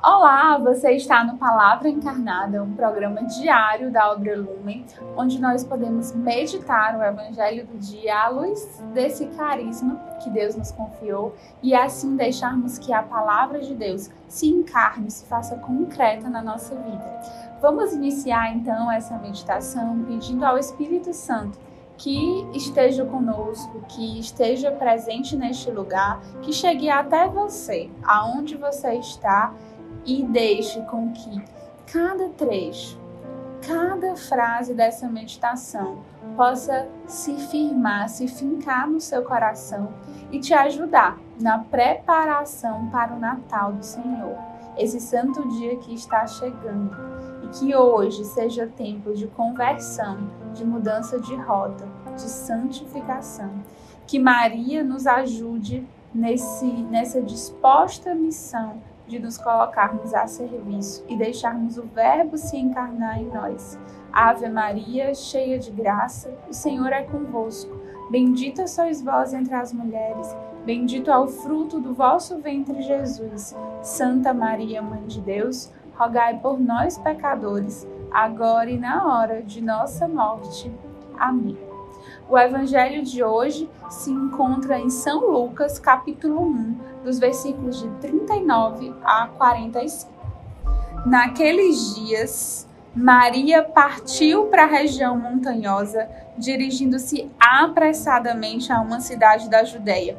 Olá, você está no Palavra Encarnada, um programa diário da obra Lumen, onde nós podemos meditar o Evangelho do dia à luz desse carisma que Deus nos confiou e assim deixarmos que a palavra de Deus se encarne, se faça concreta na nossa vida. Vamos iniciar então essa meditação pedindo ao Espírito Santo que esteja conosco, que esteja presente neste lugar, que chegue até você, aonde você está e deixe com que cada trecho, cada frase dessa meditação possa se firmar, se fincar no seu coração e te ajudar na preparação para o Natal do Senhor, esse santo dia que está chegando. E que hoje seja tempo de conversão, de mudança de rota, de santificação. Que Maria nos ajude nesse, nessa disposta missão de nos colocarmos a serviço e deixarmos o Verbo se encarnar em nós. Ave Maria, cheia de graça, o Senhor é convosco. Bendita sois vós entre as mulheres, bendito é o fruto do vosso ventre, Jesus. Santa Maria, Mãe de Deus, rogai por nós, pecadores, agora e na hora de nossa morte. Amém. O evangelho de hoje se encontra em São Lucas, capítulo 1, dos versículos de 39 a 45. Naqueles dias, Maria partiu para a região montanhosa, dirigindo-se apressadamente a uma cidade da Judéia.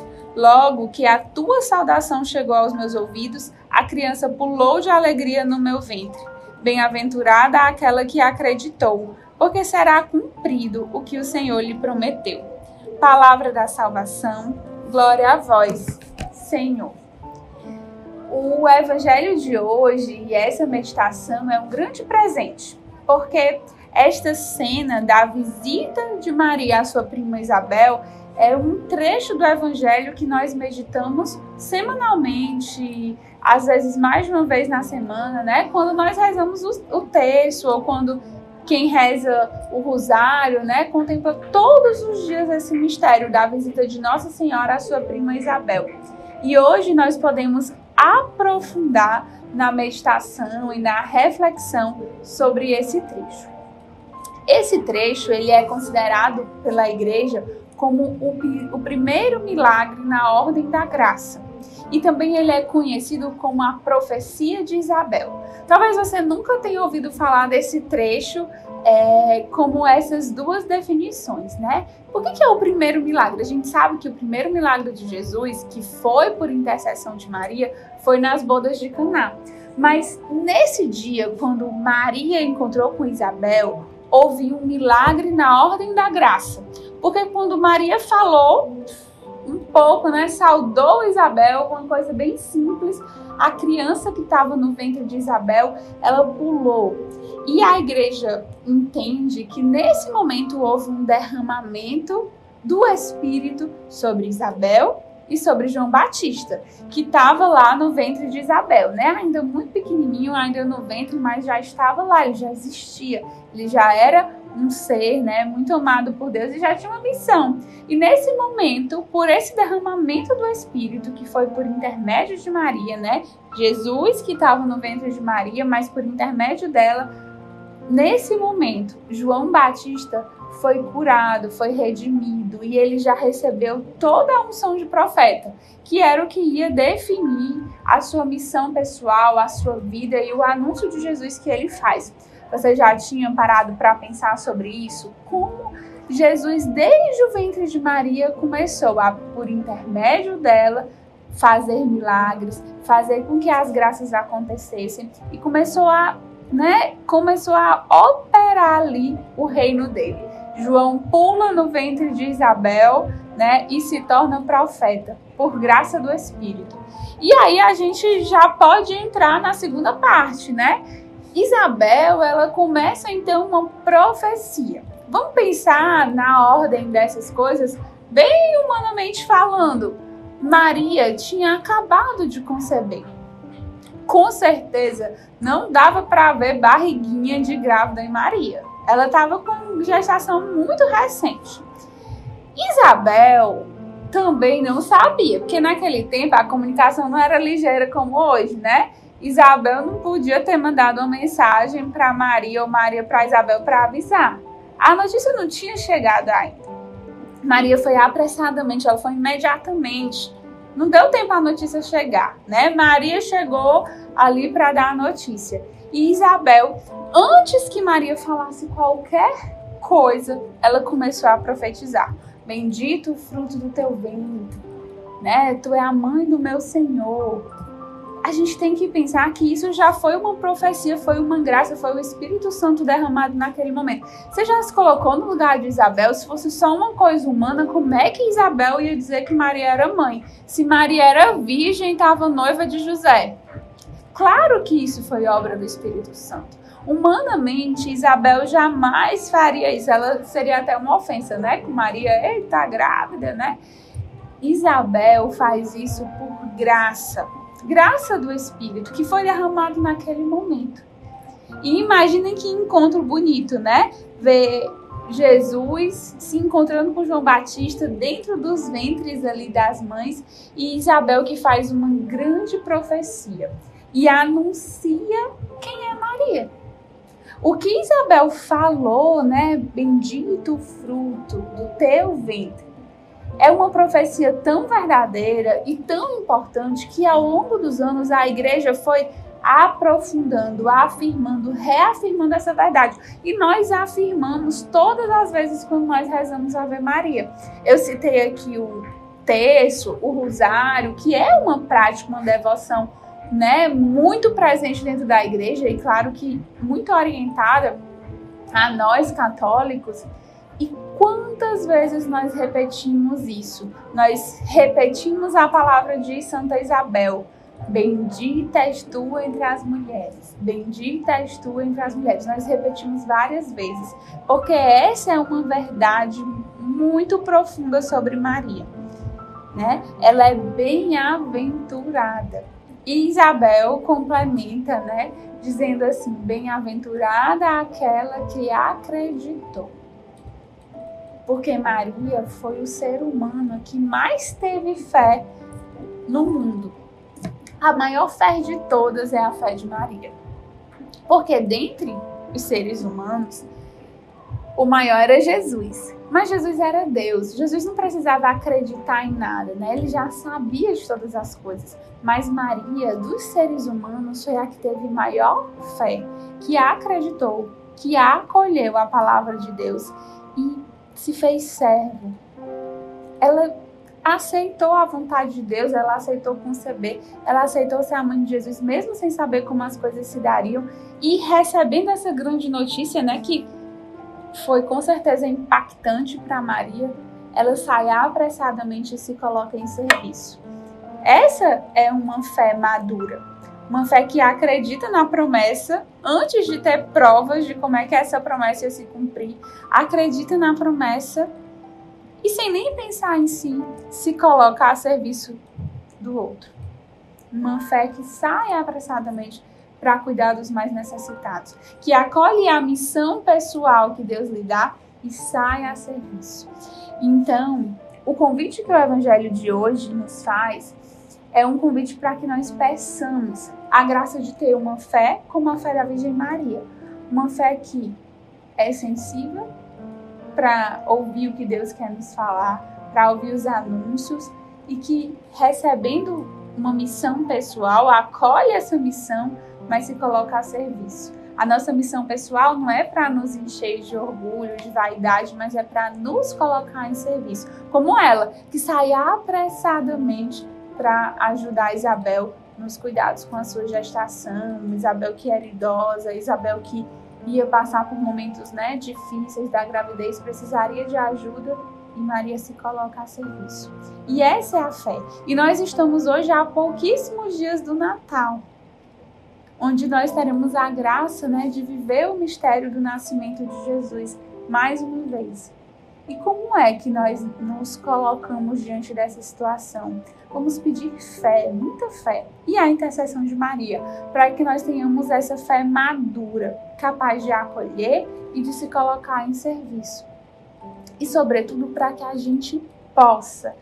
Logo que a tua saudação chegou aos meus ouvidos, a criança pulou de alegria no meu ventre. Bem-aventurada aquela que acreditou porque será cumprido o que o Senhor lhe prometeu. Palavra da salvação, glória a vós, Senhor. O evangelho de hoje e essa meditação é um grande presente, porque esta cena da visita de Maria à sua prima Isabel é um trecho do evangelho que nós meditamos semanalmente, às vezes mais de uma vez na semana, né? Quando nós rezamos o texto ou quando quem reza o rosário, né, contempla todos os dias esse mistério da visita de Nossa Senhora à sua prima Isabel. E hoje nós podemos aprofundar na meditação e na reflexão sobre esse trecho. Esse trecho ele é considerado pela Igreja como o, o primeiro milagre na ordem da graça. E também ele é conhecido como a profecia de Isabel. Talvez você nunca tenha ouvido falar desse trecho é, como essas duas definições, né? Por que, que é o primeiro milagre? A gente sabe que o primeiro milagre de Jesus, que foi por intercessão de Maria, foi nas bodas de Caná. Mas nesse dia, quando Maria encontrou com Isabel, houve um milagre na ordem da graça. Porque quando Maria falou, um pouco, né? Saudou Isabel, uma coisa bem simples. A criança que estava no ventre de Isabel, ela pulou. E a igreja entende que nesse momento houve um derramamento do Espírito sobre Isabel e sobre João Batista, que estava lá no ventre de Isabel, né? Ainda muito pequenininho, ainda no ventre, mas já estava lá, ele já existia, ele já era um ser, né, muito amado por Deus e já tinha uma missão. E nesse momento, por esse derramamento do Espírito, que foi por intermédio de Maria, né? Jesus que estava no ventre de Maria, mas por intermédio dela, nesse momento, João Batista foi curado, foi redimido e ele já recebeu toda a unção de profeta, que era o que ia definir a sua missão pessoal, a sua vida e o anúncio de Jesus que ele faz. Você já tinha parado para pensar sobre isso? Como Jesus, desde o ventre de Maria, começou a, por intermédio dela, fazer milagres, fazer com que as graças acontecessem e começou a, né, começou a operar ali o reino dele. João pula no ventre de Isabel, né, e se torna profeta por graça do Espírito. E aí a gente já pode entrar na segunda parte, né? Isabel, ela começa então uma profecia. Vamos pensar na ordem dessas coisas, bem humanamente falando. Maria tinha acabado de conceber. Com certeza não dava para ver barriguinha de grávida em Maria. Ela estava com gestação muito recente. Isabel também não sabia, porque naquele tempo a comunicação não era ligeira como hoje, né? Isabel não podia ter mandado uma mensagem para Maria ou Maria para Isabel para avisar. A notícia não tinha chegado ainda. Maria foi apressadamente, ela foi imediatamente. Não deu tempo a notícia chegar, né? Maria chegou ali para dar a notícia. E Isabel, antes que Maria falasse qualquer coisa, ela começou a profetizar. Bendito o fruto do teu ventre, né? Tu é a mãe do meu Senhor. A gente tem que pensar que isso já foi uma profecia, foi uma graça, foi o Espírito Santo derramado naquele momento. Você já se colocou no lugar de Isabel? Se fosse só uma coisa humana, como é que Isabel ia dizer que Maria era mãe? Se Maria era virgem, estava noiva de José. Claro que isso foi obra do Espírito Santo. Humanamente, Isabel jamais faria isso. Ela seria até uma ofensa, né? Com Maria, eita, grávida, né? Isabel faz isso por graça, graça do Espírito que foi derramado naquele momento. E imaginem que encontro bonito, né? Ver Jesus se encontrando com João Batista dentro dos ventres ali das mães e Isabel que faz uma grande profecia e anuncia quem é Maria. O que Isabel falou, né? Bendito o fruto do teu ventre. É uma profecia tão verdadeira e tão importante que ao longo dos anos a igreja foi aprofundando, afirmando, reafirmando essa verdade. E nós afirmamos todas as vezes quando nós rezamos Ave Maria. Eu citei aqui o terço, o rosário, que é uma prática, uma devoção né, muito presente dentro da igreja e claro que muito orientada a nós católicos. E quantas vezes nós repetimos isso? Nós repetimos a palavra de Santa Isabel. Bendita és tu entre as mulheres. Bendita és tu entre as mulheres. Nós repetimos várias vezes, porque essa é uma verdade muito profunda sobre Maria. Né? Ela é bem-aventurada. E Isabel complementa, né, dizendo assim: Bem-aventurada aquela que acreditou. Porque Maria foi o ser humano que mais teve fé no mundo. A maior fé de todas é a fé de Maria. Porque dentre os seres humanos, o maior era Jesus. Mas Jesus era Deus. Jesus não precisava acreditar em nada, né? Ele já sabia de todas as coisas. Mas Maria, dos seres humanos, foi a que teve maior fé, que acreditou, que acolheu a palavra de Deus e se fez servo. Ela aceitou a vontade de Deus, ela aceitou conceber, ela aceitou ser a mãe de Jesus, mesmo sem saber como as coisas se dariam, e recebendo essa grande notícia, né, que foi com certeza impactante para Maria, ela sai apressadamente e se coloca em serviço. Essa é uma fé madura, uma fé que acredita na promessa antes de ter provas de como é que essa promessa ia se cumprir, acredita na promessa e sem nem pensar em si, se coloca a serviço do outro. Uma fé que sai apressadamente para cuidar dos mais necessitados, que acolhe a missão pessoal que Deus lhe dá e sai a serviço. Então, o convite que o evangelho de hoje nos faz é um convite para que nós peçamos a graça de ter uma fé como a fé da Virgem Maria, uma fé que é sensível para ouvir o que Deus quer nos falar, para ouvir os anúncios e que recebendo uma missão pessoal acolhe essa missão mas se coloca a serviço. A nossa missão pessoal não é para nos encher de orgulho, de vaidade, mas é para nos colocar em serviço. Como ela, que sai apressadamente para ajudar Isabel nos cuidados com a sua gestação, Isabel que era idosa, Isabel que ia passar por momentos né, difíceis da gravidez, precisaria de ajuda e Maria se coloca a serviço. E essa é a fé. E nós estamos hoje há pouquíssimos dias do Natal, onde nós teremos a graça né, de viver o mistério do nascimento de Jesus mais uma vez. E como é que nós nos colocamos diante dessa situação? Vamos pedir fé, muita fé, e a intercessão de Maria, para que nós tenhamos essa fé madura, capaz de acolher e de se colocar em serviço. E, sobretudo, para que a gente possa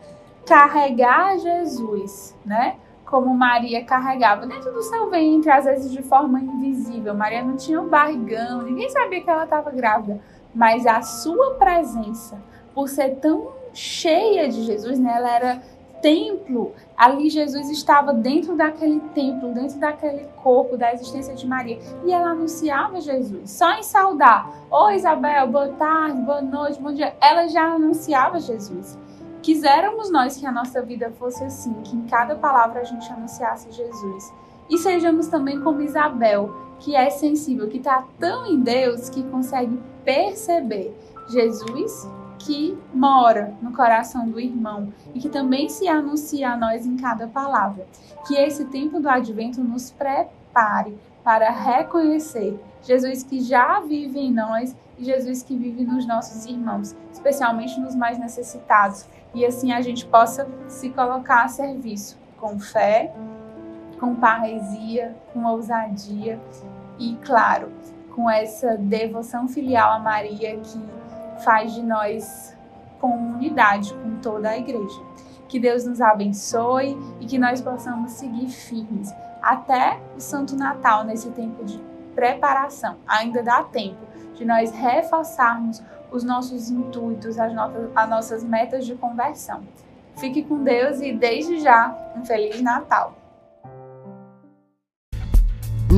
carregar Jesus, né? Como Maria carregava dentro do seu ventre, às vezes de forma invisível. Maria não tinha um barrigão, ninguém sabia que ela estava grávida, mas a sua presença, por ser tão cheia de Jesus, né? Ela era templo, ali Jesus estava dentro daquele templo, dentro daquele corpo da existência de Maria, e ela anunciava Jesus. Só em saudar, oi Isabel, boa tarde, boa noite, bom dia, ela já anunciava Jesus. Quiséramos nós que a nossa vida fosse assim, que em cada palavra a gente anunciasse Jesus. E sejamos também como Isabel, que é sensível, que está tão em Deus que consegue perceber Jesus que mora no coração do irmão e que também se anuncia a nós em cada palavra. Que esse tempo do advento nos prepare para reconhecer Jesus que já vive em nós e Jesus que vive nos nossos irmãos, especialmente nos mais necessitados. E assim a gente possa se colocar a serviço com fé, com parresia, com ousadia e, claro, com essa devoção filial a Maria que faz de nós comunidade com toda a igreja. Que Deus nos abençoe e que nós possamos seguir firmes até o Santo Natal, nesse tempo de preparação. Ainda dá tempo de nós reforçarmos os nossos intuitos, as, as nossas metas de conversão. Fique com Deus e, desde já, um Feliz Natal.